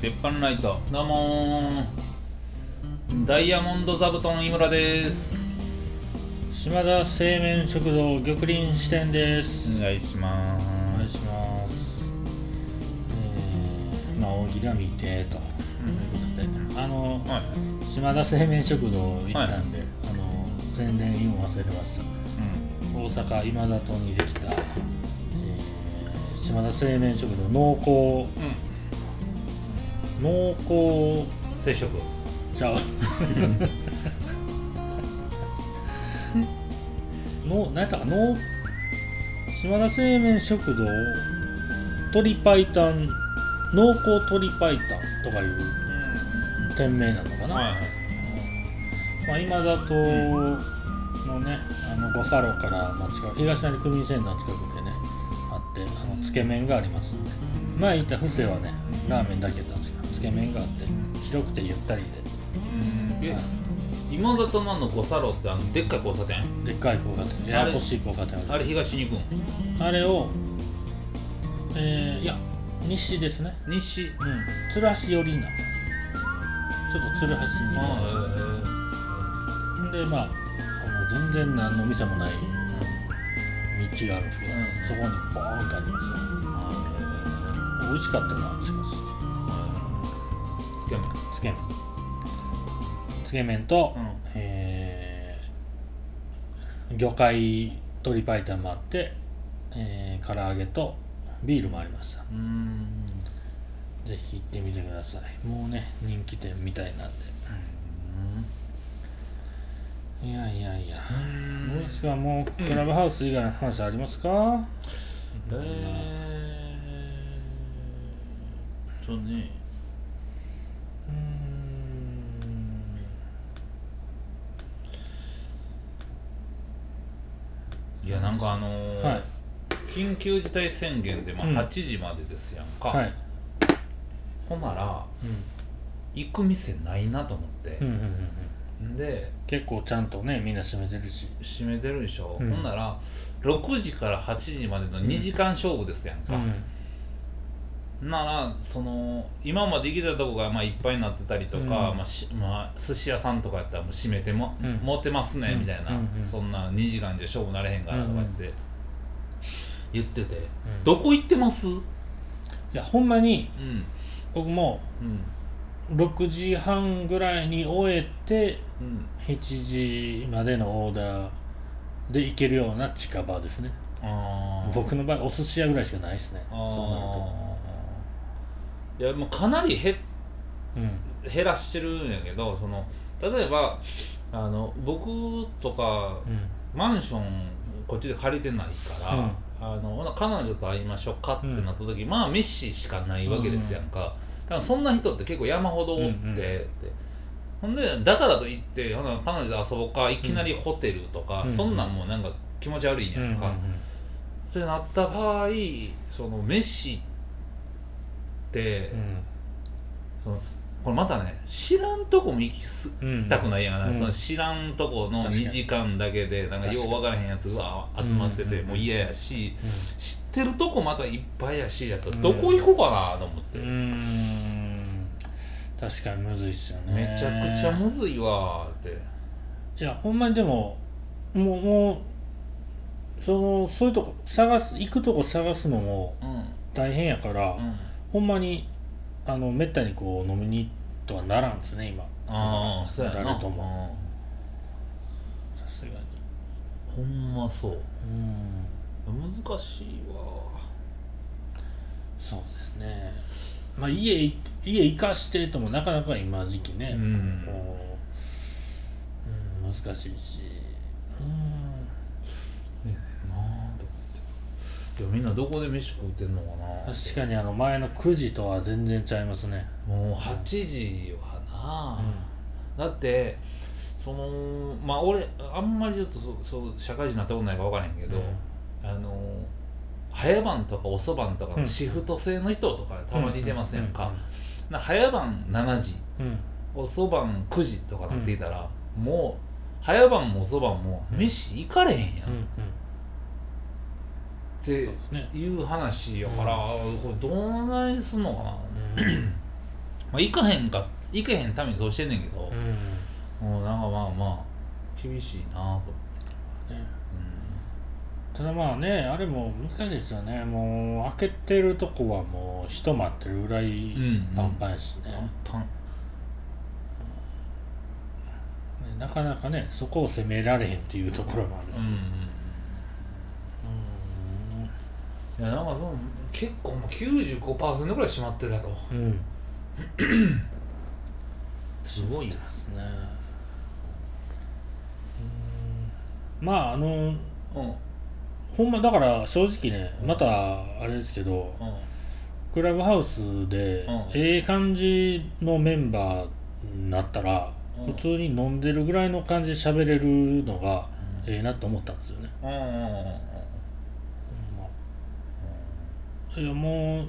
第352回鉄板ライトどうもー。ダイヤモンド座布団井村です。島田製麺食堂玉林支店です。お願いします。お願いします。えー、まあ大喜利は見てと。いうことであのはい。島田製麺食堂行ったんで、あの宣伝言忘れました。大阪今里にできた、えー島田製麺食堂濃厚うん、濃厚接触。ちゃう の何やったかの島田製麺食堂鶏白湯濃厚鶏白湯とかいう店名なのかな、はいはい。まあ、今里のねあの五差路から、まあ、近く東成区民センターの近くでねあってあのつけ麺がありますんで。前言った布施はねラーメンだけだったんですけどつけ麺があって広くてゆったりうん。えはい今里のあの五差路ってあのでっかい交差点？ででっかい交差点。ややこしい交差点ある。あれ東に行くん？あれをえー、いや西ですね。西？うん。鶴橋寄りなんです。ちょっと鶴橋に。あでまああの全然何の店もない道があるんですけど、うん。そこにボーンとありますよ。美味しかったなしかしつけ麺つけ麺つけ麺と、うん。えー魚介鶏白湯もあって、えー、唐揚げとビールもありました。うん。ぜひ行ってみてください。もうね人気店みたいなんで。いやいやいや。どうですかもうクラブハウス以外の話ありますか、えーっとねうーんいやなんかあのーはい。緊急事態宣言でまあうん。8時までですやんか、はい。ほんならうん。行く店ないなと思って。うん、うんうんうん。で結構ちゃんとねみんな閉めてるし。閉めてるでしょ、うん。ほんなら6時から8時までの2時間勝負ですやんか、うんならその今まで行けたとこがまあいっぱいになってたりとか、うん。まあしまあ、寿司屋さんとかやったらもう閉めても、うん。持ってますねうんみたいな、うんうんそんな2時間じゃ勝負なれへんからとかって言ってて、うん。どこ行ってます？うんいやほんまに僕もうん。6時半ぐらいに終えてうん。7時までのオーダーで行けるような近場ですね。僕の場合お寿司屋ぐらいしかないですね。そうなるといやもうかなり減うん。減らしてるんやけどその例えばあの僕とかうん。マンションこっちで借りてないから、うん。あの彼女と会いましょうかってなった時、まあ飯しかないわけですやんか、だからそんな人って結構山ほどおって、うんうん。って。ほんでだからといってほな彼女と遊ぼうかいきなりホテルとか、うんそんなんもうなんか気持ち悪いんやうんうんんか、ってなった場合その飯って、うんそのこれまたね知らんとこも行きすうんたくないやん、うん。その知らんとこの確かに。2時間だけでなんかよう分からへんやつが集まっててうんもう嫌やしう知ってるとこまたいっぱいやしやとうん。どこ行こうかなと思って、んうーん。確かにむずいっすよね。めちゃくちゃむずいわーって。いやほんまにでももうもうそのそういうとこ探す行くとこ探すのもうん。大変やから、うんほんまにあのめったにこう飲みにとはならんですね今。ああそうやな。誰とも。さすがに。うんほんまそう。うん。難しいわ。そうですね。まあ家い家行かしてともなかなか今時期ね、うん。こう、うん、難しいし。うんなあと思っていやみんなどこで飯食うてんのかな確かにあの前の9時とは全然ちゃいますね。もう8時はな、だってそのまあ俺あんまりちょっとそそう社会人になったことないから分からへんけど、あの早晩とか遅晩とかシフト制の人とかたまに出ませんか、早晩7時んうん遅晩9時とかなっていたら、もう早晩も遅晩もうん飯行かれへんやん、うんうんっていう話やから、これどうないすんのかな、うまあ行かへんか行けへんためにそうしてんねんけどう、ん。もうなんかまあまあ厳しいなと思って、ね。ただまあねあれも難しいですよね。もう開けてるとこはもう人待ってるぐらいうん。パンパンやしね,、パンパン。ねなかなかねそこを攻められへんっていうところもあるし、うんいやなんかその結構もう95%ぐらい閉まってるやろ。うん、うん、すごいなですね。うん。まああのうん。うんほんまだから正直ねまたあれですけどクラブハウスでうん。ええ感じのメンバーになったらうん。普通に飲んでるぐらいの感じで喋れるのがええなと思ったんですよね、うんうんうんうんいやも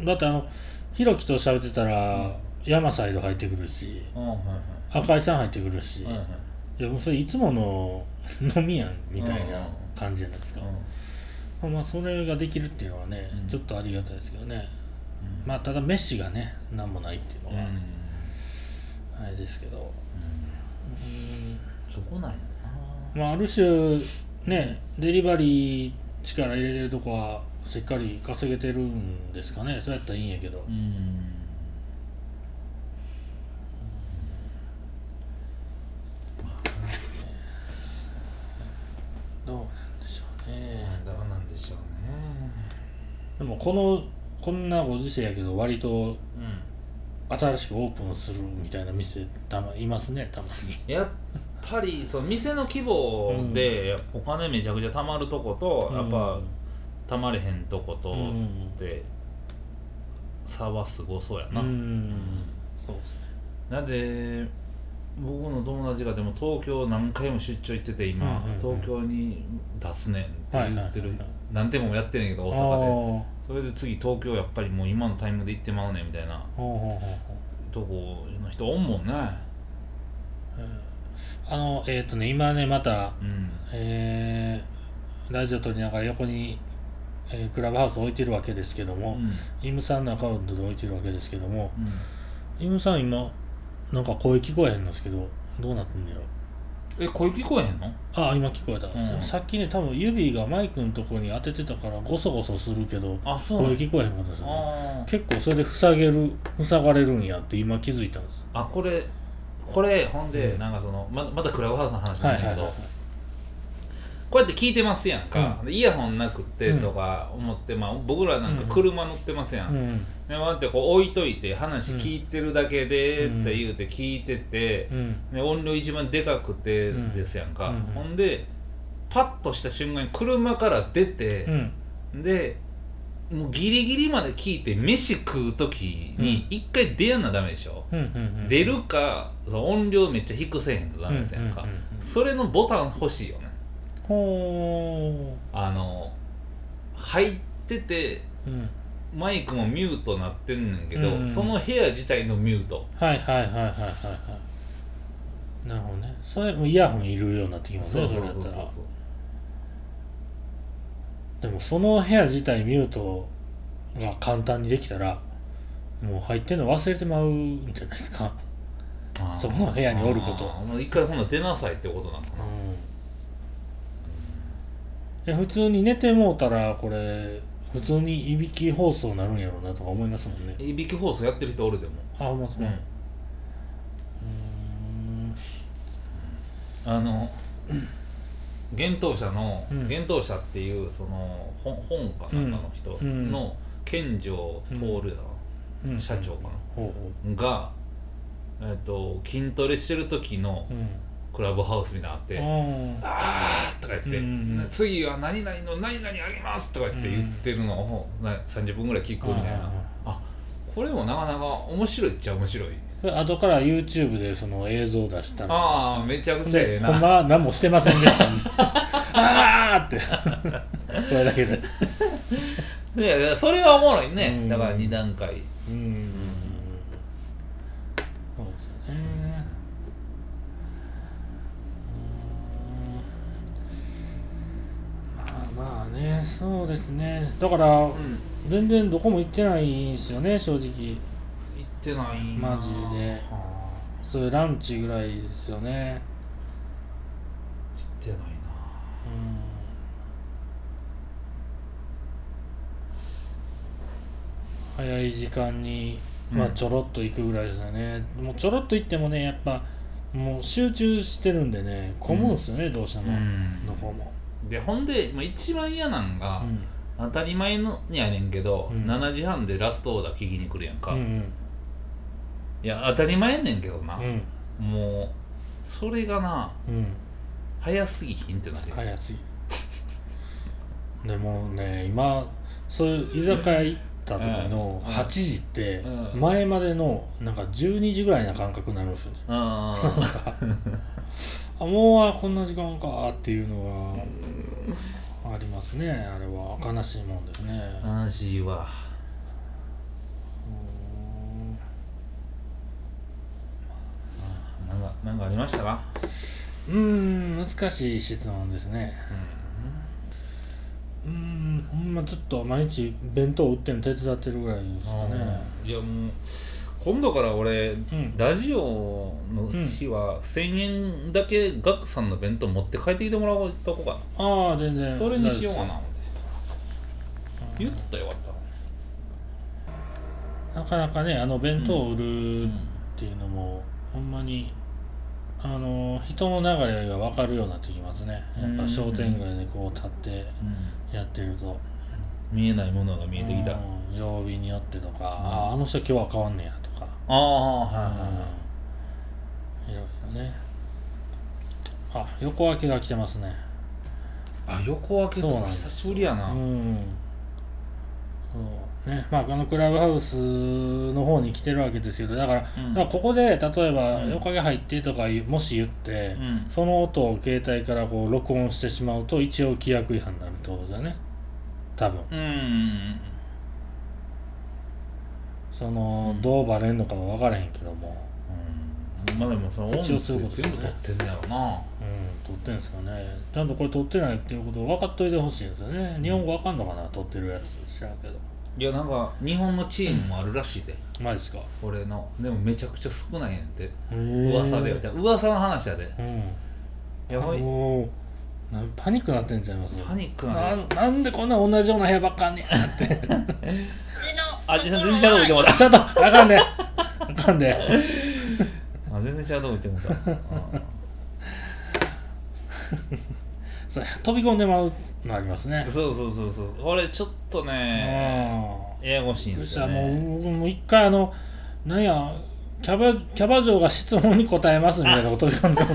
うだってあのひろきと喋ってたら山サイド入ってくるしうんはい。赤井さん入ってくるし、はいはい。はいいやもうそれいつもの飲みやんみたいうん。な感じじゃないですか、うまあそれができるっていうのはね、うん。ちょっとありがたいですけどね。ん。まあただ飯がね何もないっていううん。のはあれですけど、うん。そこないまあある種ねデリバリー力入れれるとこはしっかり稼げてるんですかね。そうやったらいいんやけど、なうん。どうなんでしょうね。どうなんでしょうね。でもこのこんなご時世やけど割とうん。新しくオープンするみたいな店たまいますねたまに。やっぱりその店の規模でお金めちゃくちゃ貯まるとこと、やっぱ貯まれへんとことっうんて差はすごそうやな、うん。そうですね。なんで僕の友達がでも東京何回も出張行ってて今、うんうんうん。東京に出すねんって言ってる、はいはい何店もやってんねんけど大あ阪で。ー。それで次東京やっぱりもう今のタイムで行ってまうねんみたいなとこの人おんもんね。あのえっ、とね今ねまたうん。えーラジオ撮りながら横に、えークラブハウス置いてるわけですけども、うん。イムさんのアカウントで置いてるわけですけどもうん。イムさん今なんか声聞こえへんのですけどどうなってんのやろ？え声聞こえへんの？あ今聞こえた、うん。さっきね多分指がマイクのとこに当ててたからゴソゴソするけどあそう声聞こえへんかったですよね。結構それで塞げる塞がれるんやって今気づいたんです。あこれこれほんで、うん。なんかそのままたクラブハウスの話なんだけど、はいはいはいこうやって聞いてますやんか、でイヤホンなくってとか思って、まあ、僕らなんか車乗ってますやん、うん。でこうやってこう置いといて話聞いてるだけでって言うて聞いてて、うん。で音量一番でかくてですやんか、うん。うんほんでパッとした瞬間に車から出てう、ん。でもうギリギリまで聞いて飯食う時に一回出やんなダメでしょ、うんうんうん。出るか音量めっちゃ低せえへんとダメですやんか、うんうんうんうん。それのボタン欲しいよねほあの入っててーうん。マイクもミュートなってんねんけど、うん。その部屋自体のミュート。はいはいはいはいはいはい。なるほどね。それもイヤホンいるようになってきますねそうそうそうそう。れだったら。でもその部屋自体ミュートが簡単にできたらもう入ってんの忘れてまうんじゃないですか。あー。そこの部屋におること。あー。もう一回ほんなら出なさいってことなのかうん。いや普通に寝てもうたらこれ普通にいびき放送になるんやろうなとか思いますもんね。ないびき放送やってる人おるでも。あほんまそうう、ん。うーん。あの幻冬舎のうん。幻冬舎っていうその本本かなんかの人うん。の健城徹やな、うん。社長かほうほなが、えっと筋トレしてる時のううんクラブハウスみたいなのあって「ああー」とか言って、次は何々の何々あげます」とか言って言ってるのをな30分ぐらい聞くみたいな、うんあこれもなかなか面白いっちゃ面白い。後から YouTube でその映像出したの。ああめちゃくちゃええな。でほんまは何もしてませんでした。みたいなあーって。これだけですいやいやそれはおもろいね、うん。だから2段階。うんそうですよねうんまあまあね。そうですね。だからうん。全然どこも行ってないんですよね正直。行ってないなマジで。はそういうランチぐらいですよね。あ行ってないなうん。早い時間に、まあ、うんちょろっと行くぐらいですよね、もうちょろっと行ってもねやっぱもう集中してるんでね混むんですよね、どうしても、うん。どこも、でほんで、まあ、一番嫌なんが、うん。当たり前のやねんけど、うん。7時半でラストオーダー聞きに来るやんか、いうん。や当たり前やねんけどな。う、ん。もうそれがなうん。早すぎひんってなってる、早すぎ。でもね今そういう居酒屋行った時のうん。8時ってうん。前までのなんか12時ぐらいな感覚になるんですよね。あ あもうこんな時間かっていうのがありますねあれは。悲しいもんですね。あ悲しいわ。なんかなんかありましたか？うーん難しい質問ですね。うーんほんまずっと毎日弁当売ってるの手伝ってるぐらいですかね。いやもう今度から俺、ん。ラジオの日は1000円だけガクさんの弁当持って帰ってきてもらおうとこかああ全然。なそれにしようかな。言ったらよかった夫なかなかねあの弁当を売るうんっていうのも、ほんまにあの人の流れが分かるようになってきますね。やっぱ商店街でこう立ってやってると。見えないものが見えてきた。曜日によってとか、あああの人今日は変わんねやとか、あはいはいはい。いろいろね。あ横分けが来てますね。あ横分けとか久しぶりやな。うん。そうね。まああのクラブハウスの方に来てるわけですけどだから,、うん。だからここで例えばうん「横毛入って」とかもし言って、うん。その音を携帯からこう録音してしまうと一応規約違反になるってことですよね。多分。うんその、うん。どうバレんのかは分からへんけども。うん。まあでもその音声一応そういうことですね。全部撮ってんねやろな。うん。撮ってんすかね。ちゃんとこれ撮ってないっていうことを分かっといてほしいんですよね。日本語分かんのかな撮ってるやつ知らんけど。いやなんか日本のチームもあるらしいで。マジですか？俺の。でもめちゃくちゃ少ないんやって噂で噂の話やで。うん。やばい。もうなパニックなってんちゃいます？パニックなななんでこんな同じような部屋ばっかんねんって。あ全然ちゃうとこ行ってもらっちょっとあかんであかんでたあ全然ちゃうとこ行ってもらった。飛び込んでまうのありますね。そうそうそうそう。俺ちょっとねうん。ややこしいんですよね。らもう僕もう一回あのなんやキャバキャバ嬢が質問に答えますみたいなこと飛び込んでも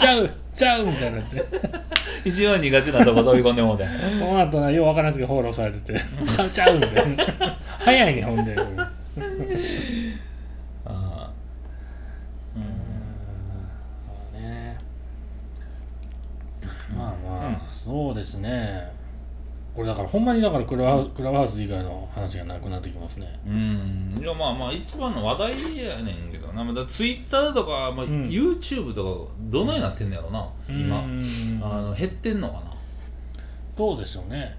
ちゃうちゃうみたいになって。一番苦手なとこ飛び込んでもうて。この後なようわからんすけどフォローされてて。ちゃうちゃうみたいな。早いねほんで。うん。ああうん。ねまあまあ、そうですねこれだからほんまにだからクラクラブハウス以外の話がなくなってきますね。うん。いやまあまあ一番の話題やねんけどな。まだツイッターとか、まあん。YouTube とかどのようになってんのやろな、今。うん。あの減ってんのかな。どうでしょうね。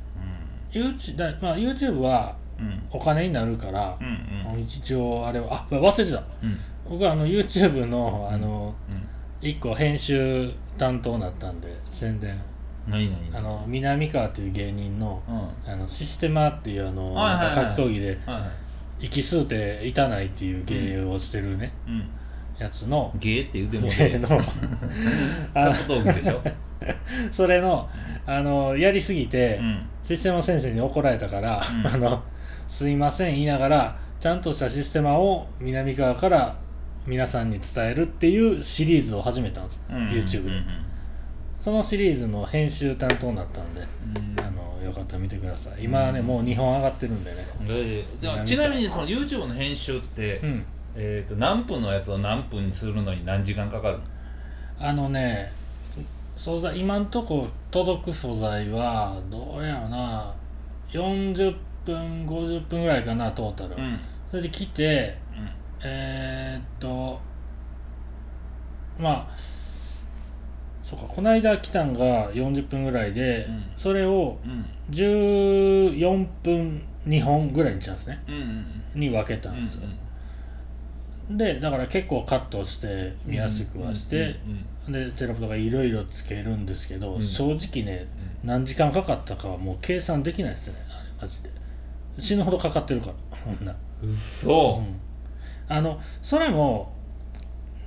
YouTube, だ、まあ、YouTube はうん。うんお金になるからう、んうん。一応あれはあ忘れてた。うん。僕はあの YouTube のあのうん。一個編集担当になったんで宣伝何何何？あの南川っていう芸人のあのシステマっていうあの、はいはいはい。なんか格闘技でいはい。息吸うていたないっていう芸をしてるね、うん。やつのゲーって言うても芸の あ格闘技でしょ？それのあのやりすぎて、うん。システマ先生に怒られたから、うん。あのすいません言いながらちゃんとしたシステマを南側から皆さんに伝えるっていうシリーズを始めたんです、うん。YouTube で、うんそのシリーズの編集担当になったんで、うん。あのよかったら見てください。今はね、もう2本上がってるんでね。ででもちなみにその YouTube の編集って、うん。えー、と何分のやつを何分にするのに何時間かかるの？あのね素材今んとこ届く素材はどうやろな。40分50分ぐらいかなトータル、うん。それで来てうん。えー、っとまあそうかこの間来たんが40分ぐらいで、うん。それをうん。14分2本ぐらいにしたんですね。うんうんに分けたうんんですよ、でだから結構カットして見やすくはして、うんでテロップとかいろいろつけるんですけど、うん。正直ね何時間かかったかはもう計算できないですねあれマジで。死ぬほどかかってるからこんな。うんうそうん。あのそれも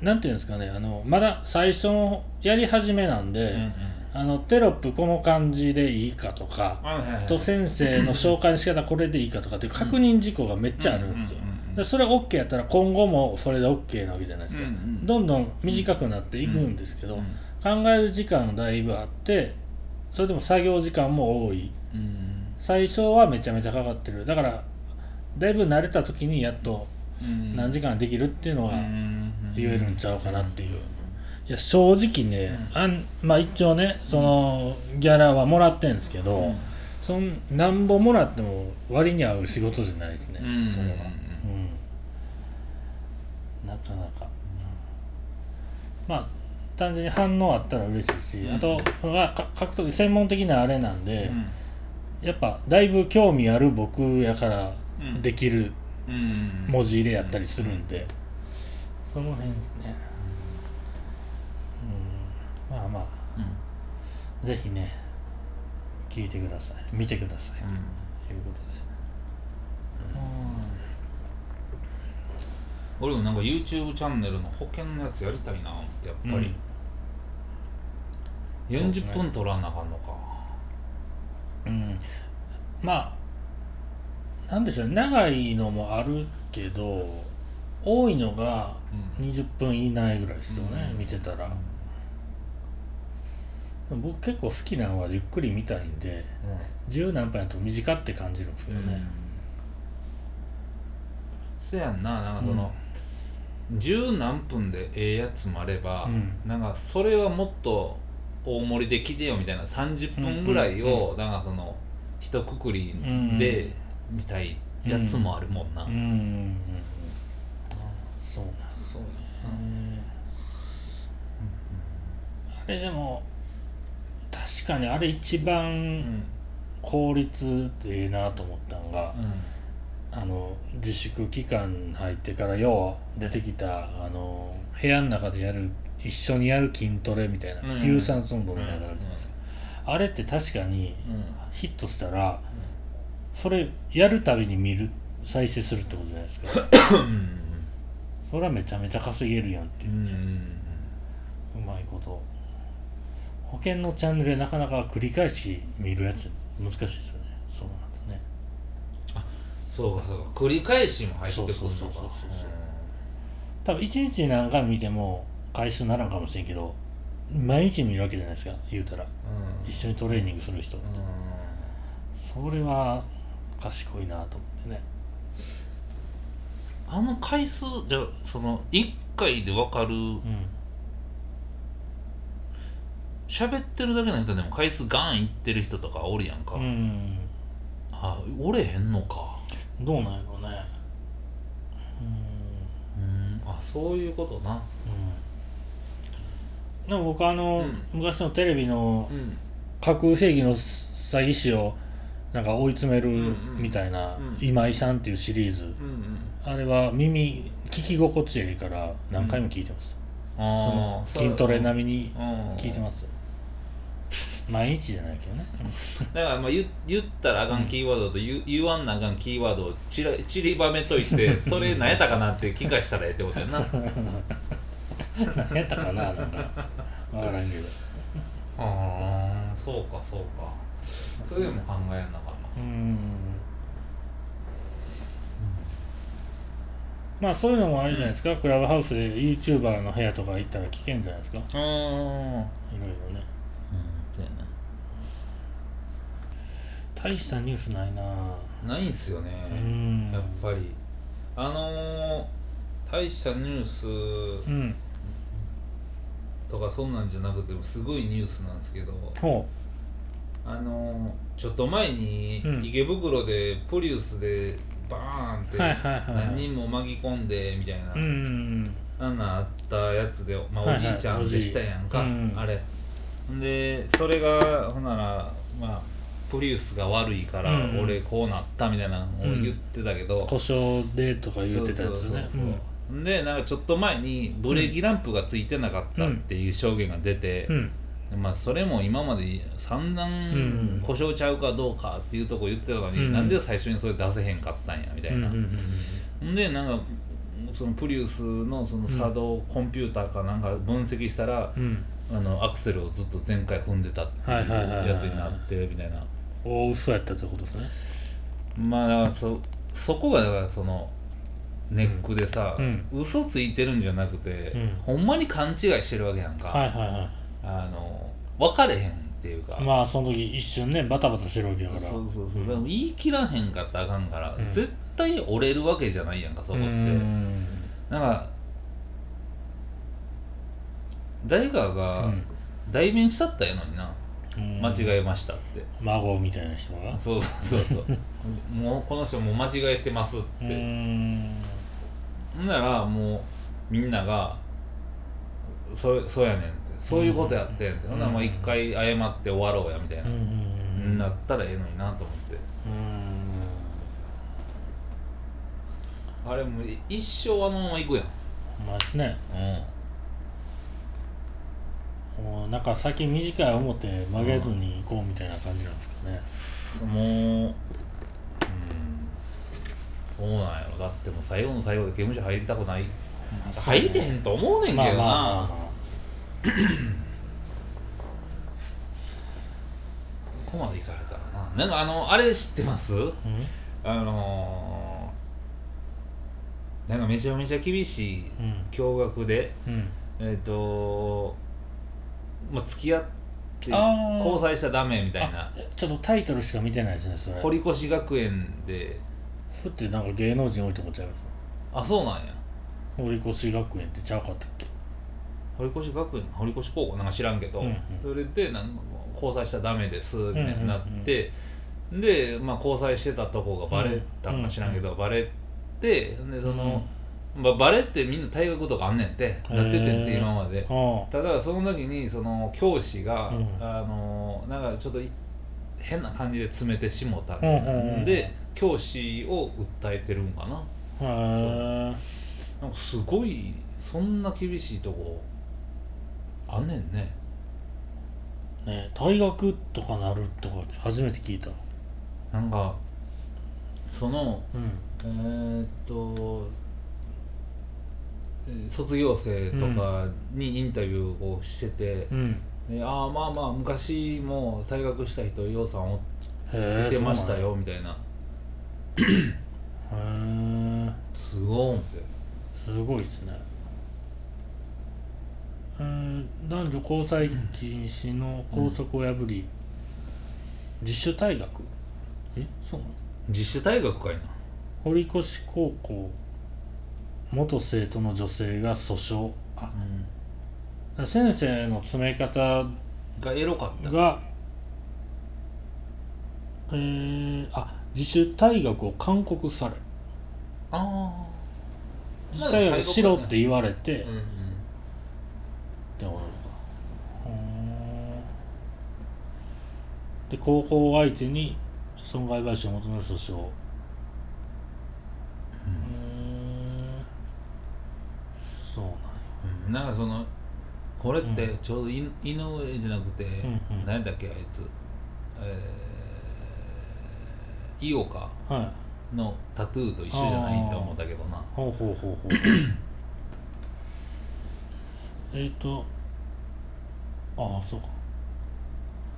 なんていうんですかねあのまだ最初のやり始めなんで、うんうん。あのテロップこの感じでいいかとか、はいはいはい。と先生の紹介の仕方これでいいかとかっていう確認事項がめっちゃあるんですよ。うんうんうんうん。でそれ OK やったら今後もそれで OK なわけじゃないですか、うんうんどんどん短くなっていくんですけど、うん考える時間だいぶあってそれでも作業時間も多い。うん最初はめちゃめちゃかかってる。だからだいぶ慣れた時にやっとうん何時間できるっていうのがうん言えるんちゃうかなっていう。いや正直ね、あんまあ一応ねそのギャラはもらってんですけど、うん。そんなんぼもらっても割に合う仕事じゃないですね、うん。それは、うんうん、なかなか、まあ単純に反応あったら嬉しいし、うん。あとはか格闘技専門的なあれなんで、うん。やっぱだいぶ興味ある僕やからうん。できるうん。文字入れやったりするんで、その辺ですね、うん、まあまあ。うん。ぜひね聞いてください。見てください、ということで、俺もなんか YouTube チャンネルの保険のやつやりたいな思ってやっぱり、40分取らなあかんのか。うん、まあなんでしょうね。長いのもあるけど多いのがうん。20分以内ぐらいですよね、うん。見てたら。僕結構好きなのはゆっくり見たいんで十何分やと短って感じるんですけどね、そやんななんかその、十何分でええやつもあれば、うん。なんかそれはもっと大盛りで来てよみたいな30分ぐらいを、うんなんかその一括りで見たいやつもあるもんな、うんうんうんうんそうそうねあれでも確かにあれ一う番ん効率ってええなと思ったのが、うん。あの自粛期間入ってからよう出てきたあの部屋の中でやる一緒にやる筋トレみたいな、うん。有酸素運動みたいなのあるじゃないですか、あれって確かにうん。ヒットしたら、それやるたびに見る再生するってことじゃないですか。うんそれはめちゃめちゃ稼げるやんっていう。う、んうまいこと。保険のチャンネルでなかなか繰り返し見るやつ難しいですよね。そうなんですねそうかそうか。繰り返しも入ってくるのか。そうそうそうそうそう多分一日何回も見ても回数ならんかもしれんけど毎日見るわけじゃないですか言うたら。うん。一緒にトレーニングする人それは賢いなと思ってねあの回数じゃあその1回で分かるうん喋ってるだけの人でも回数ガンいってる人とかおるやんか、うん。あおれへんのか。どうなんやろうね。うん。うん。あそういうことな。うん。でも僕あの、うん。昔のテレビのうん架空正義の詐欺師をなんか追い詰めるんうんみたいなうん今井さんっていうシリーズうんあれは耳聞き心地いいから何回も聞いてます、あそのあ筋トレ並みにうん聞いてます。毎日じゃないけどね。だからまあ言言ったらあかんキーワードと言,、言わんなあかんキーワードをちら散りばめといて それ何やったかなって聞かしたらええってことやな。何やったかななんか。分からんけど。ああそうかそうか。それでも考えなあかんな。うんまあそういうのもあれじゃないですか、クラブハウスで YouTuber の部屋とか行ったら聞けんじゃないですか。いうんうんろいろね。そうや大したニュースないな。なないんすよね。うん。やっぱり。あのー、大したニュースうん。とかそんなんじゃなくてもすごいニュースなんですけど。ほあのー、ちょっと前にうん。池袋でプリウスでバーンって何人も巻き込んでみたいな、ううんあんなんあったやつで、まあ、おじいちゃんでしたやんか、あれ。でそれがほんならまあプリウスが悪いからうんうん。俺こうなったみたいなのを言ってたけど、故障でとか言ってたやつね。でなんかちょっと前にブレーキランプがついてなかったっていう証言が出て、うんまあそれも今まで散々ん故障ちゃうかどうかっていうとこ言ってたのに、うん。なんで最初にそれ出せへんかったんやみたいな、うんうんうんでなんかそのプリウスのその作動コンピューターかなんか分析したら、うん。あのアクセルをずっと全開踏んでたっていうやつになってみたいな。大嘘やったってことですね。まあだからそそこがだからそのネックでさ、うん。嘘ついてるんじゃなくて、うん。ほんまに勘違いしてるわけやんか、はいはいはあの分かれへんっていうか、いまあその時一瞬ねバタバタしてるわけやから。そうそうそう、ん。でも言い切らへんかったらあかんから、うん。絶対折れるわけじゃないやんかそこって、うん。なんか誰かがうん。代弁したったらええのにな、うん。間違えましたって、孫みたいな人が？そうそうそうそう。もうこの人もう間違えてますって、ん。ならもうみんながそそうやねんそういうことやってんって、ほんならもう一回謝って終わろうやみたいな、うんうんうんなったらええのになと思って。うんあれもう一生あのまま行くやん。まあですね。うもうなんか先短い表曲げずに行こうみたいな感じなんですかね。んもううん。そうなんやろ。だってもう最後の最後で刑務所入りたくない。入れへんと思うねんけどな、まあまあまあま ここまで行かれたらな。なんかあのあれ知ってます？ああのー、なんかめちゃめちゃ厳しいうん。驚愕でうん。えっ、とまあ付き合ってあー。交際したらダメみたいな。あちょっとタイトルしか見てないですねそれ。堀越学園で。ふってなんか芸能人多いとこちゃいます？あそうなんや。堀越学園ってちゃうかったっけ？堀越学園堀越高校なんか知らんけど、うんうん。それでなんか交際したらダメですみたいになって、で、まあ、交際してたとこがバレたんか知らんけど、バレてでその、まあ、バレってみんな退学とかあんねんってなっててんって今まで。あただその時にその教師が、うん。あのなんかちょっとい変な感じで詰めてしもたみたいな、うんうんうん。で教師を訴えてるんかな。なんかすごいそんな厳しいとこあんねんね。えね退学とかなるとか初めて聞いた。なんかそのうん。えーっとえー卒業生とかにインタビューをしてて、うん。でああまあまあ昔も退学した人ようさんおへえってましたよみたいなそうなんや。へえすごーんって。すごいですねえー男女交際禁止の校則を破り、自主退学？え？そうなの自主退学かいな。堀越高校元生徒の女性が訴訟。あ先生の詰め方がエロかった。がえー、あ自主退学を勧告され。あ自主退学しろって言われて、うんうんってことか。うー。んで高校相手に損害賠償を求める訴訟。そうなんや。うん。なんかそのこれってちょうどい井上じゃなくて、んうん。何だっけあいつ。えー、井岡はい。のタトゥーと一緒じゃないと思ったけどな。ほうほうほうほう。えっとああそうか。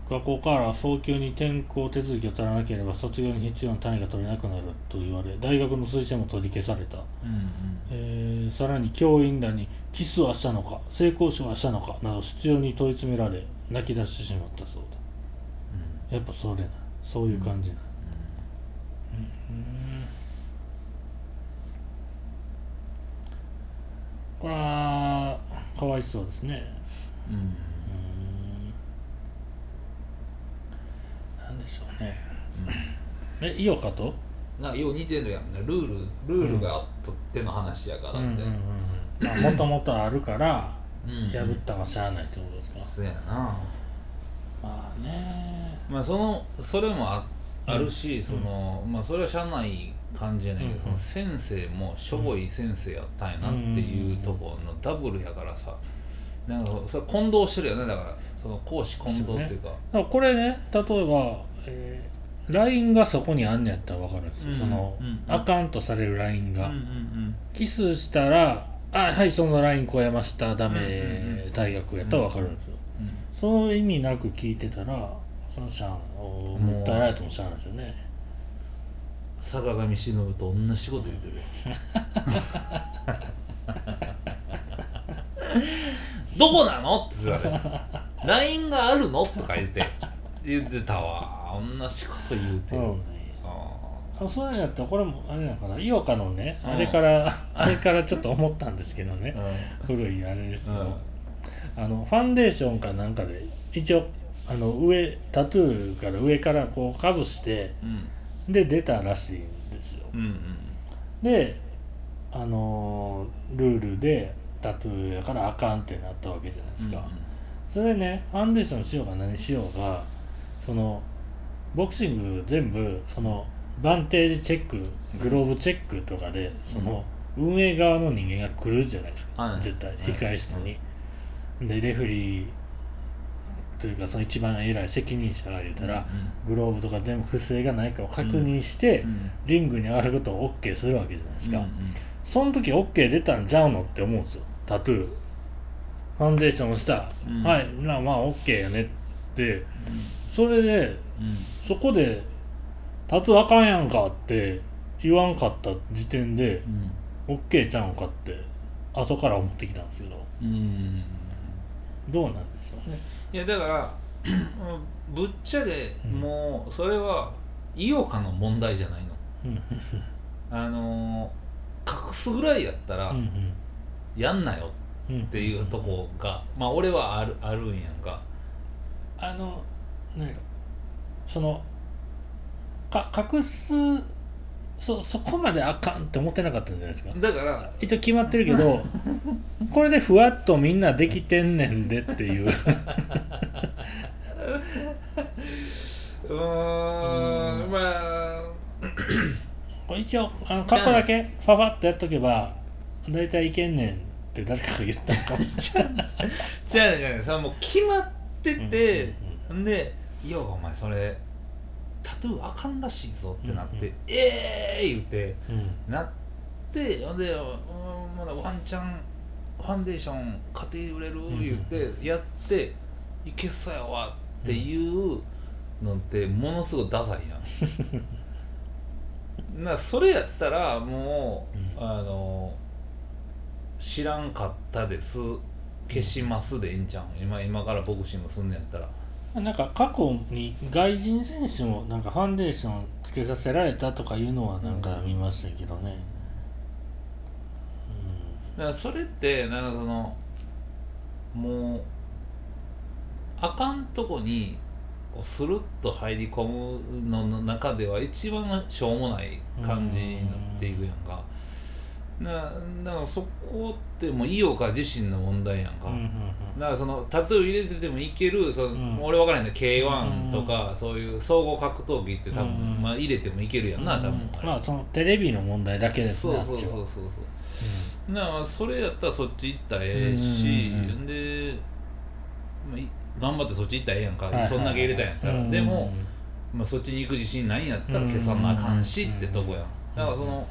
学校から早急に転校手続きを取らなければ卒業に必要な単位が取れなくなると言われ大学の推薦も取り消された、うんうん。えーさらに教員らにキスはしたのか性交渉はしたのかなど執拗に問い詰められ泣き出してしまったそうだ。やっぱそれなそういう感じな、うん。これはかわいそうですね。うんうんうんなんでしょうね、え井岡と？なんかよう似てるやんね。ルールルールがあっての話やからって。もともとあるからうん。破ったらしゃあないってことですか、そうやな。まあそのそれもああるし、そのまあそれはしゃあない感じやねんけど、その先生もしょぼい先生やったんやなっていうところのダブルやからさ。なんかそれ混同してるよね。だからその講師混同っていうか。だからこれね例えば、えー LINE がそこにあんねやったら分かるんですよ、うん。その、うん。あかんとされる LINE が、うんうんキスしたら「あはいその LINE 超えましたダメ、うんうんうん。大学」やったら分かるんですよ、うん。そういう意味なく聞いてたらそのシャンをもう訴えられてもしゃあないですよね。坂上忍と同じこと言ってる どこなの？って言われて。LINE があるの？とか言って。言ってたわ同じこと言うてる、うん。ああそうやったらこれもあれなのかな井岡のね、うん。あれから あれからちょっと思ったんですけどね。ー古いあれですうん。けど、あのファンデーションかなんかで一応あの上タトゥーから上からこうかぶしてうん。で出たらしいんですよ。うんうん。であのールールでタトゥーやからあかんってなったわけじゃないですか、それねファンデーションしようが何しようがそのボクシング全部そのバンテージチェックグローブチェックとかでその運営側の人間が来るじゃないですか、はい。絶対はい。控え室に、でレフェリーというかその一番偉い責任者が言うたら、グローブとかでも不正がないかを確認して、うん。うん。リングに上がることを OK するわけじゃないですか、うんうん。その時 OK 出たんちゃうのって思うんですよ。タトゥー。ファンデーションした、うん。はい。なまあ OK やねってそれでうんそこでタトゥーあかんやんかって言わんかった時点でうん。OK ちゃうんかって後から思ってきたんですけど。うん。どうなんでしょうね。いやだから ぶっちゃけもうそれは井岡の問題じゃないの。うん。あのー隠すぐらいやったらうんやんなよっていうとこがまあ俺はあるあるんやんか。あの何やろそのか隠すそそこまであかんって思ってなかったんじゃないですか。だから一応決まってるけど これでふわっとみんなできてんねんでっていう。うーんまあ一応あの過去だけファファっとやっとけば大体いけんねんって誰かが言ったのかもしれない。じゃあねじゃあねそもう決まってて、ん。で「いやお前それタトゥーあかんらしいぞ」ってなって「ええー!」言ってうん。なってほんで「うんまだワンチャンファンデーション買って売れる」言ってやって「いけそうやわ」っていうのってものすごいダサいやん。なそれやったらもう、うん。あの知らんかったです。消しますでええんちゃうん。今今からボクシングすんねやったらなんか過去に外人選手もなんかファンデーションつけさせられたとかいうのはなんか見ましたけどね、だからそれってなんかそのもうあかんとこにこうスルッと入り込むのの中では一番しょうもない感じになっていくやんか。なだからそこってもう井岡自身の問題やんか。うんうんうん。だからそのタトゥー入れててもいけるその、うん。俺分からへんね K1 とか、そういう総合格闘技って多分、うんまあ、入れてもいけるやんな、多分、うんまあそのテレビの問題だけですねそうそうそうそう。そうだからそれやったらそっち行ったらええし、うんうんうん。で、まあい頑張ってそっち行ったらええやんか、はいはいはい。そんだけ入れたんやったら、うんでも、まあ、そっちに行く自信ないんやったら消さなあかんしってとこやん。だからその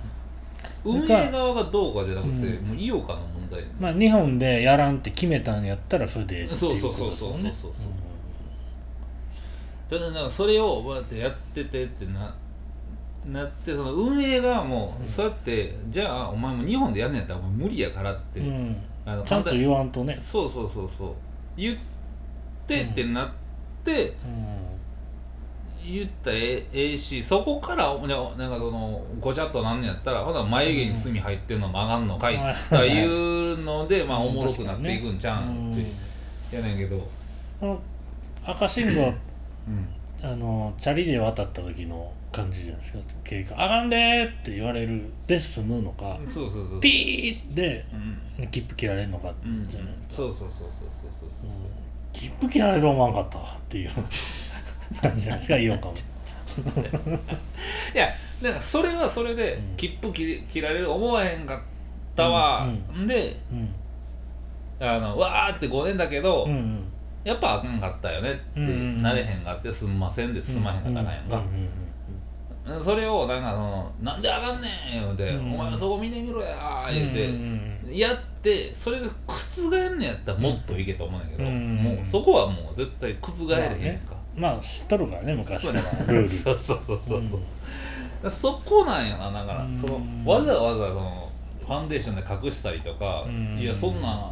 運営側がどうかじゃなくて、うん。もう井岡の問題。まあ日本でやらんって決めたんやったらそれでええっていそうそうそうですよねそうそうそうただなんかそれをこうやってやっててってななってその運営側もうんそうやって、じゃあお前も日本でやんねやったら無理やからって、うんうんあのちゃんと言わんとね、そうそうそうそう言ってってなって、うん言ったらええええしそこからなんかそのごちゃっとなんねやったらほな眉毛に墨入ってんのもあがんのかいうん。というので、まあうん。おもろくなっていくんちゃうんってやねんけど、あの赤信号うん。あのチャリで渡った時の感じじゃないですか。経過「あかんで!」って言われるで済むのかそうそうそうピーでうん。切符切られるのかうんじゃないですか、そうそうそうそうそうそうそう。うん。切符切られる思わんかったっていう ないですか言おうかも。いやだからそれはそれでうん。切符切り切られる思わへんかったわ、うんでうん。あのわーって5年だけど、うんうん。やっぱあかんかったよねってうんうんうん。なれへんかってすんませんで済まへんかったかんやんか、うんうんそれをなんかその「なんであかんねん!」言うて「うん。お前そこ見てみろや!」言うて、うんうんやってそれが覆んねやったらもっといけと思うんだけど、うんもうそこはもう絶対覆れへんか、まあ知っとるからね昔からそうルール。そうそうそうそう、う。ん。そこなんやなだから、うん。そのわざわざそのファンデーションで隠したりとか、うん。いやそんな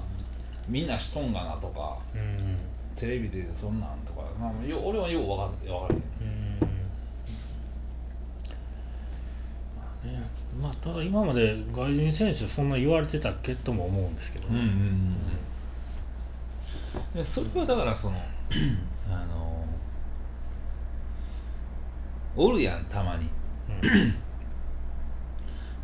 みんなしとんがなとかうん。テレビでそんなんとか、まあ、よ俺はよう分か分かる。うん。まあねまあただ今まで外人選手そんな言われてたっけとも思うんですけどね、うんうんうん。でそれはだからその あのおるやんたまに。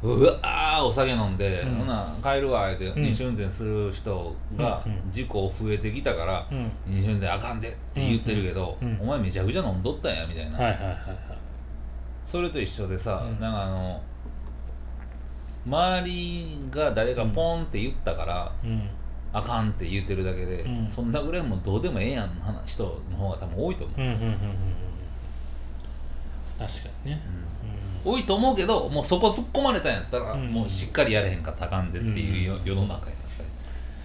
うわーお酒飲んで、うん。ほな帰るわ言ってん。二種運転する人がうん。うん。事故増えてきたから、うん。二種運転あかんでって言ってるけど、うん。うん。お前めちゃくちゃ飲んどったんやみたいな、はいはいはいはい。それと一緒でさ、うん。なんかあの周りが誰かポンって言ったから、うん。あかんって言ってるだけで、うん。そんなぐらいもうどうでもええやんの話人の方が多分多いと思う、うんうんうんうんうん確かにね、多いと思うけどもうそこ突っ込まれたんやったら、うん。もうしっかりやれへんかったらあかんでっていう世,、の中や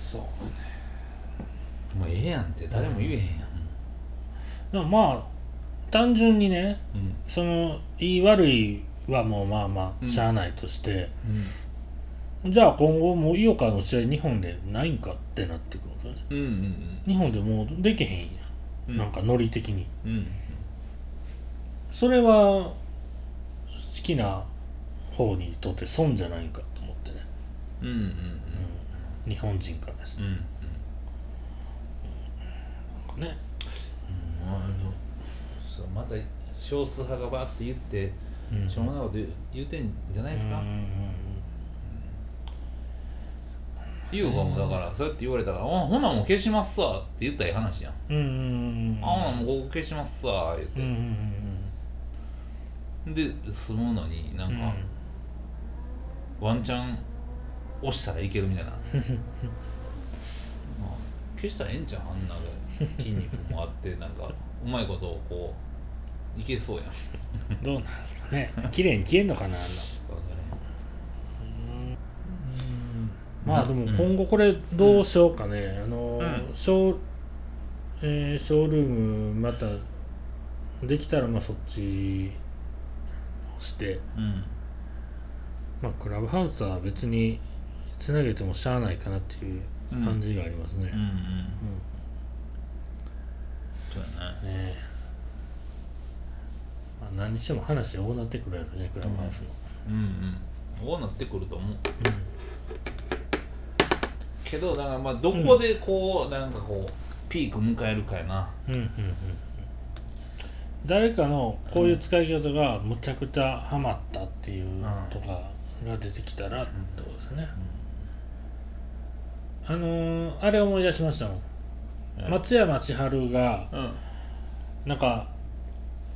そうもうええやんって誰も言えへんやん、でもまあ単純にねうん。そのいい悪いはもうまあまうん。あしゃあないとして、じゃあ今後もう井岡の試合日本でないんかってなってくるんうんうん。日本でもうできへんや、うんん、なんかノリ的に。うんそれは好きな方にとって損じゃないんかと思ってね、うんうんうんうん、日本人からですうんうん。ねなんかね。あのそうまた少数派がバーって言ってうん。しょうもないこと言う言うてんじゃないですか、うんうん優子もだからそうやって言われたから「あほなもう消しますわ」って言ったらええ話やん。うんうんうん「あほなもうここ消しますわ」言うんうんうんって、で済むのになんうん。か、ワンチャン押したらいけるみたいな。まあ消したらええんちゃうあんなで筋肉もあってなんかうまいことをこういけそうやん。どうなんですかね。綺麗に消えんのかなあんなまあでも今後これどうしようかね、あのうん。ショー、えーショールームまたできたらまあそっちをして、うん。まあ、クラブハウスは別につなげてもしゃあないかなっていう感じがありますね。うんうん。うんそうやねねえ。まあ、何にしても話多なってくるやろねクラブハウスの。うんうん。こうなってくると思う。けどだからまあどこでこう、なんかこうピーク迎えるかやな。うん。うんうんうん誰かのこういう使い方がむちゃくちゃハマったっていうとかが出てきたらってことですよね、あのーあれ思い出しましたもん、うん松山千春がうん。なんか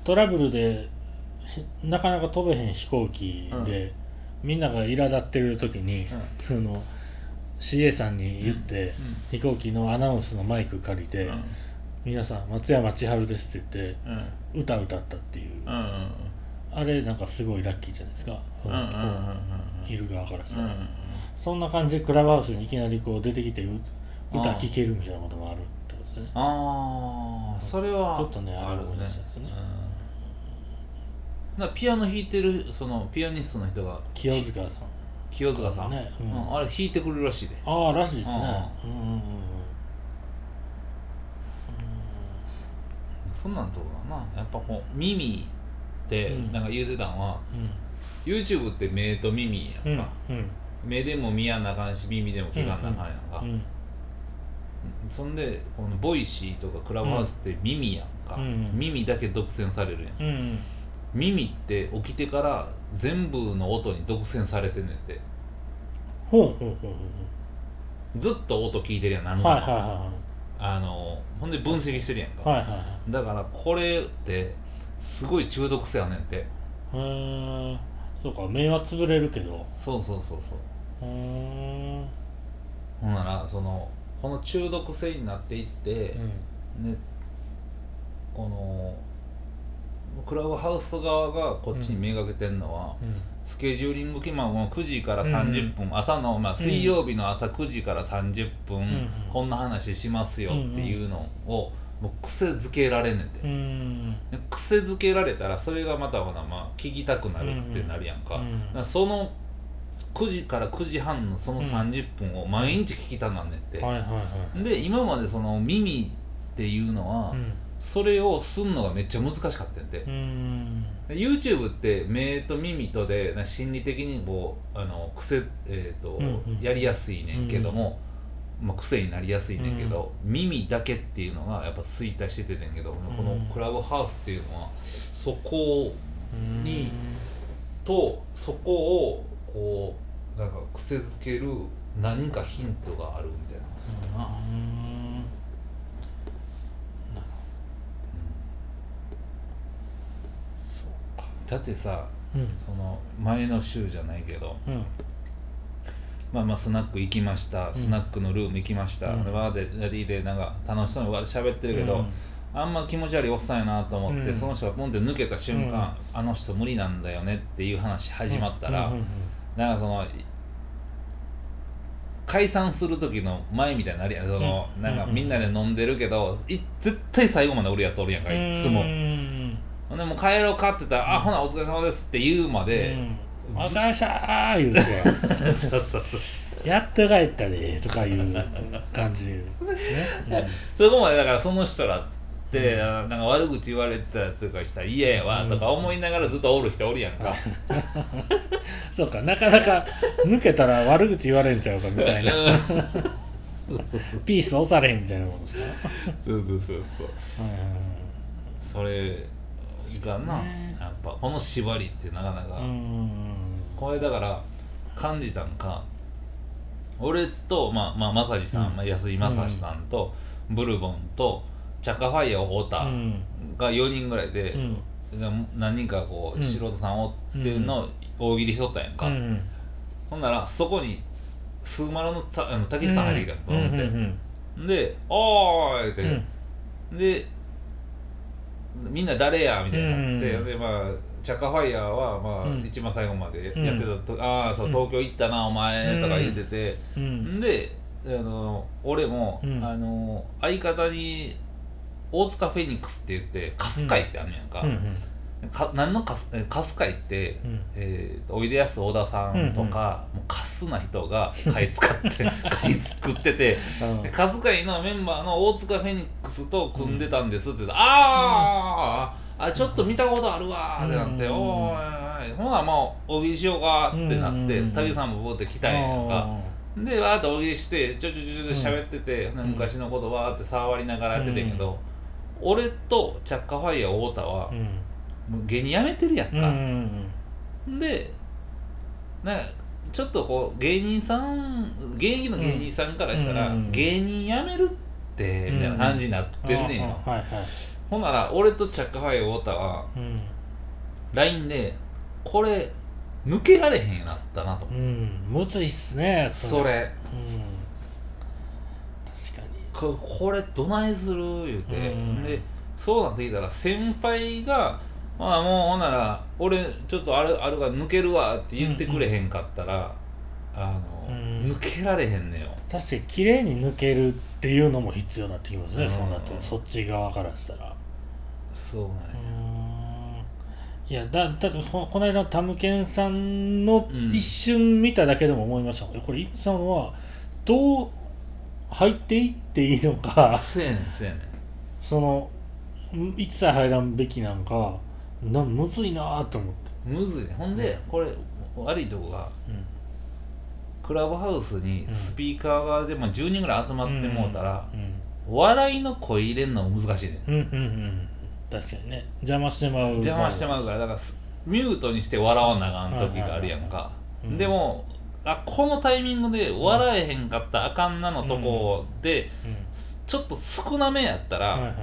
トラブルでひなかなか飛べへん飛行機で、みんなが苛立ってる時に、その CA さんに言って、飛行機のアナウンスのマイク借りて、うん皆さん松山千春ですって言ってうん。歌歌ったっていう、うんうんあれなんかすごいラッキーじゃないですか、うんうんうんいる側からしたら、うんそんな感じでクラブハウスにいきなりこう出てきてう歌聴けるみたいなこともあるってことですね。ああそれはちょっとねあれる思い出したんですよね。うん。ピアノ弾いてるそのピアニストの人が。清塚さん。清塚さん、ね。うん。うん。あれ弾いてくれるらしいで。ああらしいですね。あうんうんうんうんそんなんとこだな。やっぱこう耳ってうん。なんか言うてたんは、うん。YouTube って目と耳やうんんか、うん目でも見やなあかんし耳でも聞かなあかんやんか、うんそんでこの Voicy とかクラブハウスって耳やんか、うん耳だけ独占されるやん。うんうん。耳って起きてから全部の音に独占されてんねんて。ほうほうほうほずっと音聞いてるやんなんうか、はいはいはあのほんで分析してるやんか、はいはいはだからこれってすごい中毒性あんねんて。いへえそうか目は潰れるけど。そうそうそうそう。うー。んほんならそのこの中毒性になっていって、ねこのクラブハウス側がこっちに目がけてんのは、うんスケジューリング期間も9時から30分、朝の、まあ、水曜日の朝9時から30分、ん。こんな話しますよっていうのを、もう癖づけられんねん。て、癖づけられたらそれがまたほな、まあ、聞きたくなるってなるやんか,、からその9時から9時半のその30分を毎日聞きたなんねんって、で今までその耳っていうのは、うんそれをすんのがめっちゃ難しかったんで、うん。YouTube って目と耳とでな心理的にこうあの癖、えーとうんうん。やりやすいねんけども、まあ、癖になりやすいねんけど、耳だけっていうのがやっぱ衰退しててんねんけど、このクラブハウスっていうのはそこうん。にとそこをこうなんか癖づける何かヒントがあるみたいな感じかな。うんだってさうん。その前の週じゃないけどうん。まあまあスナック行きました、スナックのルーム行きました、うん。ーでやりでなんか楽しそうにわ喋ってるけど、うん。あんま気持ち悪いおっさんやなと思って、うん。その人がポンって抜けた瞬間、あの人無理なんだよねっていう話始まったら、なんかその解散する時の前みたいになるやん。その、うん。なんかうんみんなで飲んでるけどい絶対最後までおるやつおるやんかいつも、でもう帰ろうかって言ったら「あほなお疲れ様です」って言うまで、うん、お疲れっしたー言うて。そうそうそうやっと帰ったでとかいう感じですね、そこまでだからその人らって、あなんか悪口言われたりとかしたら嫌やわとか思いながらずっとおる人おるやんか、うん、そうかなかなか抜けたら悪口言われんちゃうかみたいな。ピース押されへんみたいなもんですか、そうそうそうそう。はいはい。それがな、ね。やっぱこの縛りってなかなか、これだから感じたんか俺と、まあまあ、正治さん、うん。まあ、安井正治さんと、ブルボンとチャカファイヤー太田うん。が4人ぐらいで、何人かこう、うん。素人さんおっていうのを大喜利しとったんやんか、うんほんならそこにスーマラのたあのん入ってきたの、ボンって、うんで「おーい!」って、うん。でみんな誰やみたいになって、うん。でまあチャカファイヤーは、まあうん。一番最後までやってうんたと、ああそう東京行ったな、お前とか言ってて、うん。であの俺も、うん。あの相方に大塚フェニックスって言ってカス会ってあんねやんか,、うんうんか何のカスえカス会って、うん。えーとおいでやす小田さんとか、もうカスな人が買い使って 買い作っててでカス会のメンバーの大塚フェニックスと組んでたんですって言って、あーあちょっと見たことあるわーってなって、うん。おーいおいほなもう大喜利しようかってなって、うん。武さんもボーって来たんやんか。でわーっと大喜利してちょちょちょちょ喋ってて、ん。昔のことわーって触りながらやっててんけど、俺とチャッカファイヤー太田はうんもう芸人辞めてるやんか、んでなんかちょっとこう芸人さん現役の芸人さんからしたら、うん芸人辞めるってみたいな感じになってんねんよ、ほんなら俺とチャッカファイ太田はうん、LINE でこれ抜けられへんようになったなと、うん、むずいっすねそれ。うん。確かに。ここれどないする？言うて、うん。でそうなってきたら先輩が「まあもうほんなら俺ちょっとあるあるが抜けるわ」って言ってくれへんかったら、あの、うん。抜けられへんねよ。確かに綺麗に抜けるっていうのも必要になってきますね、うん。そうなってそっち側からしたら。そうなんや。いやだだからここの間のタムケンさんのうん。一瞬見ただけでも思いました、えこれイプさんはどう入っていっていいのか。そうやねんそうやねん。そのん一切入らんべきなんかなむずいなと思って、むずい。ねほんでこれ悪いとこがうん。クラブハウスにスピーカーがで、まあ、10人ぐらい集まってもうたら、うん。笑いの声入れんのも難しいねん。うんうんうん確かにね。邪魔してまう邪魔してまうからだからすミュートにして笑わなあかん時があるやんか、うん。でもあこのタイミングで笑えへんかったらあかんなのとこで、うん。ちょっと少なめやったら、はいはいはい。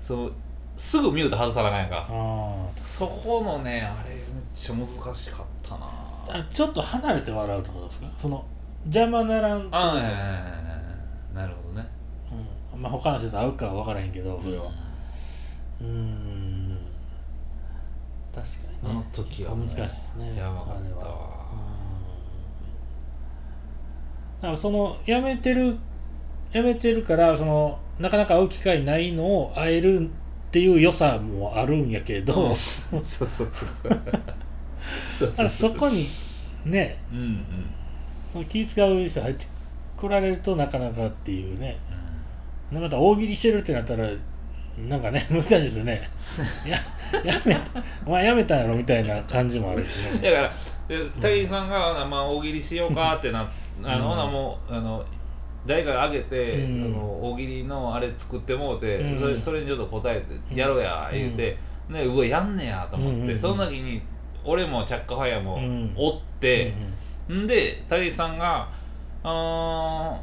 そうすぐミュート外さなあかんやんか。あそこのねあれめっちゃ難しかったな。ーあちょっと離れて笑うってことですか？その邪魔ならんとあはいはいはいはい。なるほどね。うん。まあ他の人と会うかは分からへんけどそれは。うーん。確かにね。あの時はも難しいですね。やばかったわ。うん。だからその辞めてる辞めてるからそのなかなか会う機会ないのを会えるっていう良さもあるんやけど、そうそうそう。そうあそこにねうんうん。その気使う人入ってこられるとなかなかっていうね。また大喜利してるってなったらなんかね 難しいですよね。ややめたお前やめたんやろみたいな感じもあるしね。だからで武井さんが、まあ、大喜利しようかってなあの、うん。ほなもうあの誰かあげて、うん。あの大喜利のあれ作ってもうて、うん。それそれにちょっと答えてやろうや言うて、ね、うわやんねやと思って、うんうんその時に俺もチャッカファイヤーもうん。おって、んで武井さんがあ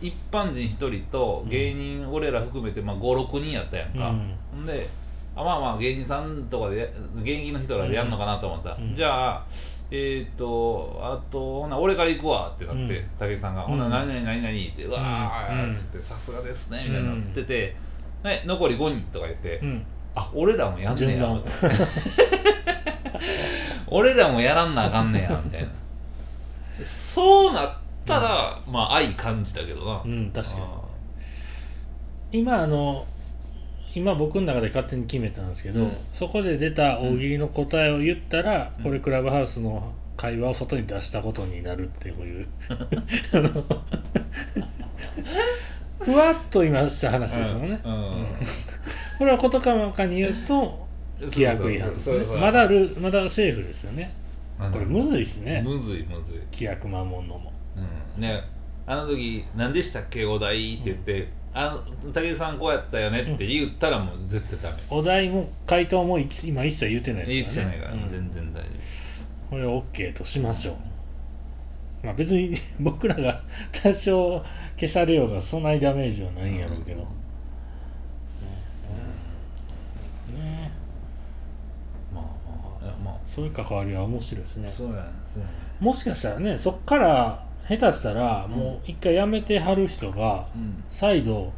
ー一般人一人と芸人、俺ら含めて、まあ、56人やったやんか、うん。ほんであまあまあ芸人さんとかで現役の人らでやんのかなと思った、うん。じゃあえっ、とあとほな俺から行くわってなって、うん。武井さんが「うん。ほな何々何々」って「うわー」うん。って言って「さすがですね」みたいになってて、で残り5人とか言って「うん。うんあ俺らもやんねや」みたいな。俺らもやらんなあかんねやみたいな。そうなったら、まあ愛感じたけどな、うん確かに。あ今あの今僕の中で勝手に決めたんですけど、うん。そこで出た大喜利の答えを言ったら、うん。これクラブハウスの会話を外に出したことになるっていう ふわっと今した話ですよね、うん。うん。これは事細かに言うと規約違反ですね。まだルまだセーフですよね。うん。これむずいっすね。むずいむずい、規約守んのも。うん、ねあの時何でしたっけ？お題って言って、あの武井さんこうやったよねって言ったらもう絶対ダメ、お題も回答もい今一切言ってない言ですからね。ってないから、うん。全然大丈これを OK としましょう。まあ別に僕らが多少消されようがそんなにダメージはないんやろうけど、ね。ね夫まあ。まあそういう関わりは面白いですね。あそうやねそうやね。もしかしたらねそっから下手したらもう一回やめてはる人がうん。再度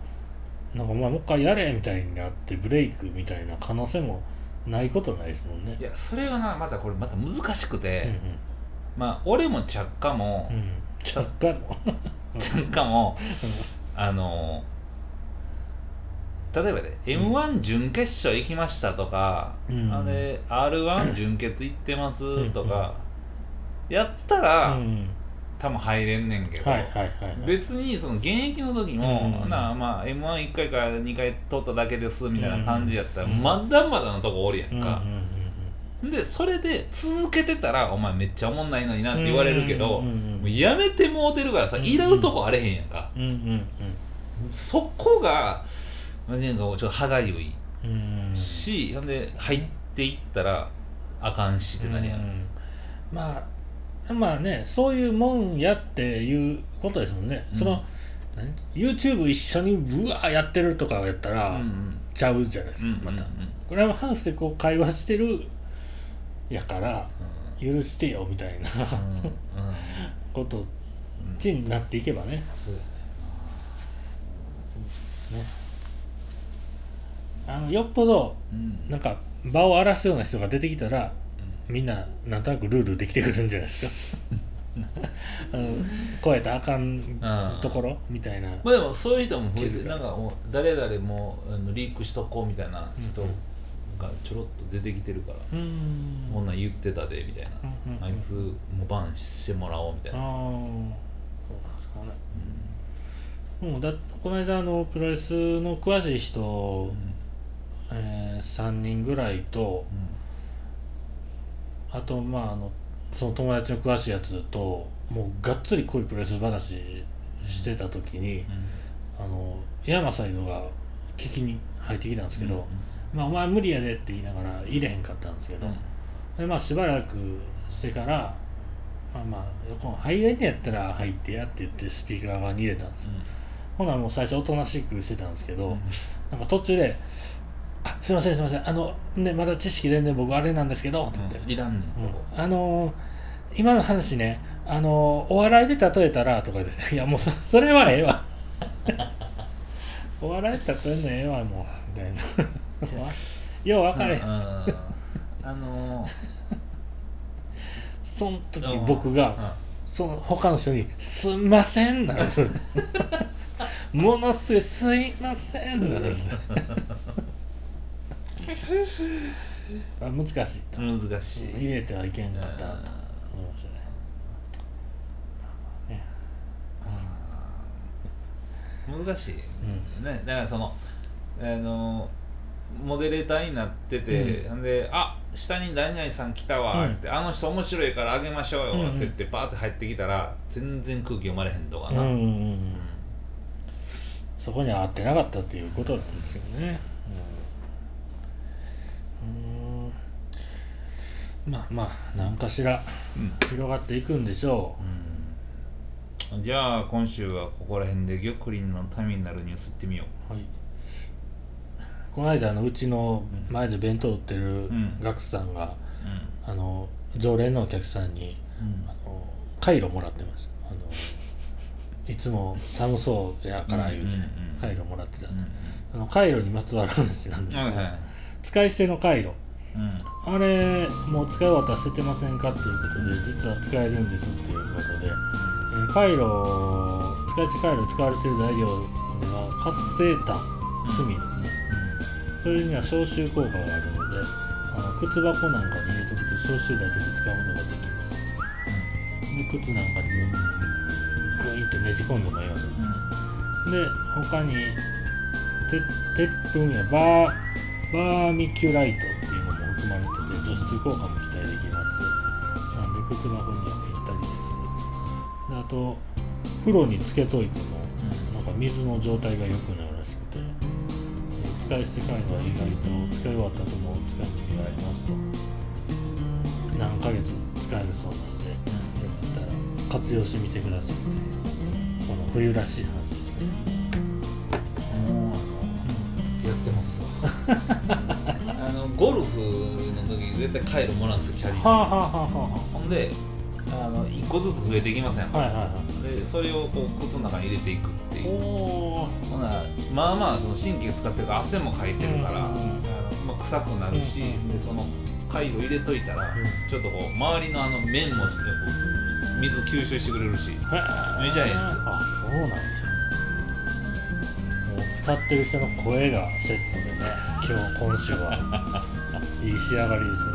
なんかお前もう一回やれみたいになってブレイクみたいな可能性もないことないですもんね。いやそれがなまたこれまた難しくて、うんまあ俺も着火もうん。うん着火の着火も あの例えばね、m 1準決勝行きましたとか、うん。あれ r 1 準決行ってますとか、やったら、うん多分入れんねんけど、はいはいはいはい。別にその現役の時も、うんなあまあ m 1 1回か2回取っただけですみたいな感じやったら、うんまだまだのとこおるやんか。うん、うんでそれで続けてたらお前めっちゃおもんないのになって言われるけど、うんうんうんもうやめてもうてるからさうんいらうとこあれへんやんか、うんうんそこがなんかちょっと歯がゆいうんうんし、ほんで入っていったらあかんしって何や、うん。まあまあねそういうもんやっていうことですもんね、うん。その何？YouTube 一緒にブワーやってるとかやったら、うんちゃうじゃないですか、うんまたうん。うんこれはハウスでこう会話してるやから許してよみたいな ことちになっていけばね。ねね。あのよっぽどうん。なんか場を荒らすような人が出てきたらみんななんとなくルールできてくるんじゃないですか。あの超えたらあかんうんところみたいな。まあでもそういう人も増えてなんかもう誰々もあのリークしとこうみたいな人うんがちょろっと出てきてるから、うーん。こんなん言ってたでみたいな、うんうんうん。あいつもバンしてもらおうみたいな、ああそうなんですかね。もうだこの間あのプロレスの詳しい人、えー、3人ぐらいとあとまああのその友達の詳しいやつともうがっつり濃いプロレス話してた時に、あの山サイドが聞きに入ってきたんですけど「まあ、お前無理やで」って言いながら入れへんかったんですけど、でまあしばらくしてから「まあまあ横入れんねやったら入ってや」って言ってスピーカー側に入れたんですよ。ほなもう最初おとなしくしてたんですけど、なんか途中で「あすいませんすいません。あのねまだ知識全然僕あれなんですけど」って言って、うんいらんねんそこ、あのー今の話ね、あのーお笑いで例えたらとか言って、いやもうそそれはええわ。お笑いで例えんのええわ、もう。みたいな。よう分かれへん。うんうん。あのーその時うん僕が、その他の人に「すんません」なる。んですよものすごい「すいません」なる。んですよ あ難しい。難しい、入れてはいけんかったと思いましたね。難しい、うねだからそのあのモデレーターになってて、ん、で「あ下に何々さん来たわ」うん。って、あの人面白いからあげましょうよ」うんうん。って言ってバーって入ってきたら全然空気読まれへんとかな、うんうんうんうん。そこには合ってなかったっていうことなんですよねうんうーんまあまあ何かしらうん。広がっていくんでしょう。ん。じゃあ今週はここら辺で玉林のためになるニュースいってみよう。はい。この間あのうちの前で弁当売ってるん。ガクさんが、う、あの常連のお客さんにうん。あのカイロもらってましたあのいつも寒そうやから言うて、うんうん。うんカイロもらってた、うんあのカイロにまつわる話なんですけど、はいはい。使い捨てのカイロうん。あれもう使い終わったら捨ててませんかっていうことで実は使えるんですっていうことで、えーカイロ使い捨てカイロ使われてる材料では活性炭炭ですね。それには消臭効果があるのであの靴箱なんかに入れとくと消臭剤として使うことができます。で靴なんかにグインってねじ込んでもいいわけです。で他にて鉄粉やバーバーミキュライトっていうのも含まれてて除湿効果も期待できます。なんで靴箱にはぴったりですであと風呂につけといてもなんか水の状態が良くなるらしくて、えー使い捨てカイロは意外と使い終わった後も使い道がありますと。何ヶ月使えるそうなんでよかったら活用してみてくださいっていうこの冬らしい話ですね。もうあのやってますわ あのゴルフの時絶対カイロもらうんですよキャディーさんはあはあはあはほんであの1個ずつ増えていきません、あはいはいはでそれをこう靴の中に入れていくっていいうほなまあまあその神経使ってるから汗もかいてるから、うんまあ、臭くなるし、うんうんでそのカイロ入れといたら、うん。ちょっとこう周りのあの面もしてこう水吸収してくれるし。めちゃええんですよ。あそうなんや。もう使ってる人の声がセットでね今日今週は。いい仕上がりですね。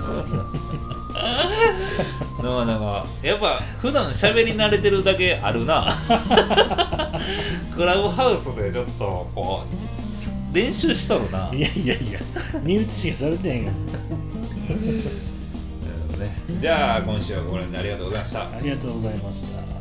なかなかやっぱ普段喋り慣れてるだけあるな。クラブハウスでちょっとこう練習しとるな。いやいやいや。身内しか喋ってへんがじゃあ今週はこれでありがとうございました。ありがとうございました